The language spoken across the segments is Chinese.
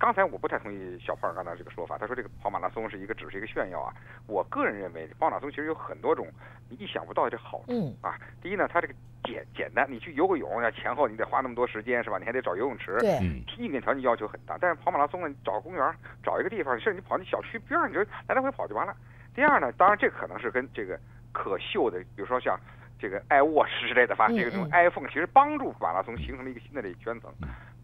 刚才我不太同意小胖刚才这个说法，他说这个跑马拉松是一个只是一个炫耀啊。我个人认为跑马拉松其实有很多种你意想不到的好处嗯啊。第一呢，它这个简简单，你去游个泳要，前后你得花那么多时间是吧？你还得找游泳池，硬件条件要求很大。但是跑马拉松呢，你找个公园，找一个地方，甚至你跑你小区边上，你就来来回跑就完了。第二呢，当然这可能是跟这个可秀的，比如说像这个 iWatch 之类的吧，嗯这个这种嗯 iPhone 其实帮助马拉松形成了一个新的这个圈层。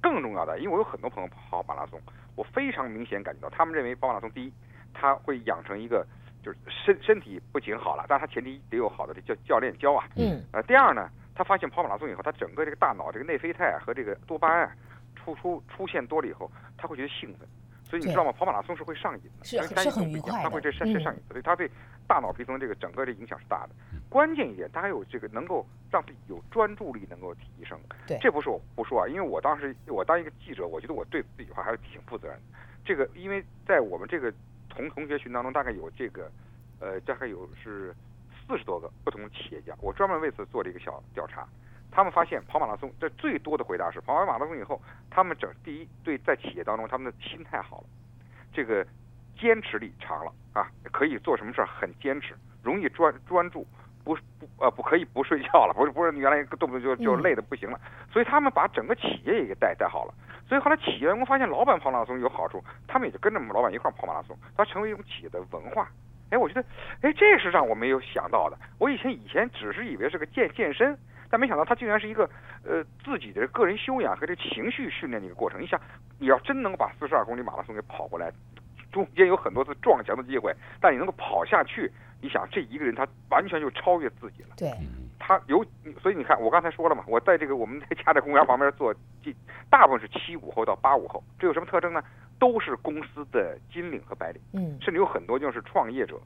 更重要的，因为我有很多朋友跑马拉松，我非常明显感觉到，他们认为跑马拉松第一，他会养成一个就是身身体不仅好了，但是他前提得有好的这教教练教啊。嗯呃，第二呢，他发现跑马拉松以后，他整个这个大脑这个内啡肽啊和这个多巴胺啊出出出现多了以后，他会觉得兴奋。所以你知道吗？跑马拉松是会上瘾的，是跟单是很愉快的它会这是是嗯上瘾的，所以它对大脑皮层这个整个的影响是大的。关键一点，它还有这个能够让自己有专注力能够提升。对这不是我不说啊，因为我当时我当一个记者，我觉得我对自己的话还是挺负责任的。这个因为在我们这个同同学群当中，大概有这个呃大概有是四十多个不同的企业家，我专门为此做了一个小调查。他们发现跑马拉松，这最多的回答是跑完马拉松以后，他们整第一对在企业当中他们的心态好了，这个坚持力长了啊，可以做什么事儿很坚持，容易专专注，不不呃不可以不睡觉了，不是不是原来动不动就就嗯累的不行了，所以他们把整个企业也给带带好了。所以后来企业员工发现老板跑马拉松有好处，他们也就跟着我们老板一块儿跑马拉松，它成为一种企业的文化。哎，我觉得，哎，这是让我没有想到的。我以前以前只是以为是个健健身，但没想到它竟然是一个呃自己的个人修养和这情绪训练的一个过程。你想，你要真能把四十二公里马拉松给跑过来，中间有很多次撞墙的机会，但你能够跑下去，你想这一个人他完全就超越自己了。对，嗯他有，所以你看，我刚才说了嘛，我在这个我们在家在公园旁边做，这大部分是七五后到八五后，这有什么特征呢？都是公司的金领和白领，嗯甚至有很多就是创业者，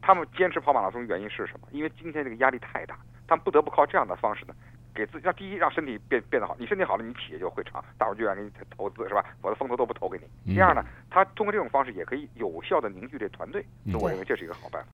他们坚持跑马拉松原因是什么？因为今天这个压力太大，他们不得不靠这样的方式呢，给自己让第一让身体变变得好，你身体好了，你企业就会长，大伙就愿意给你投资是吧？否则风投都不投给你。第二呢，他通过这种方式也可以有效的凝聚这团队，所以我认为这是一个好办法。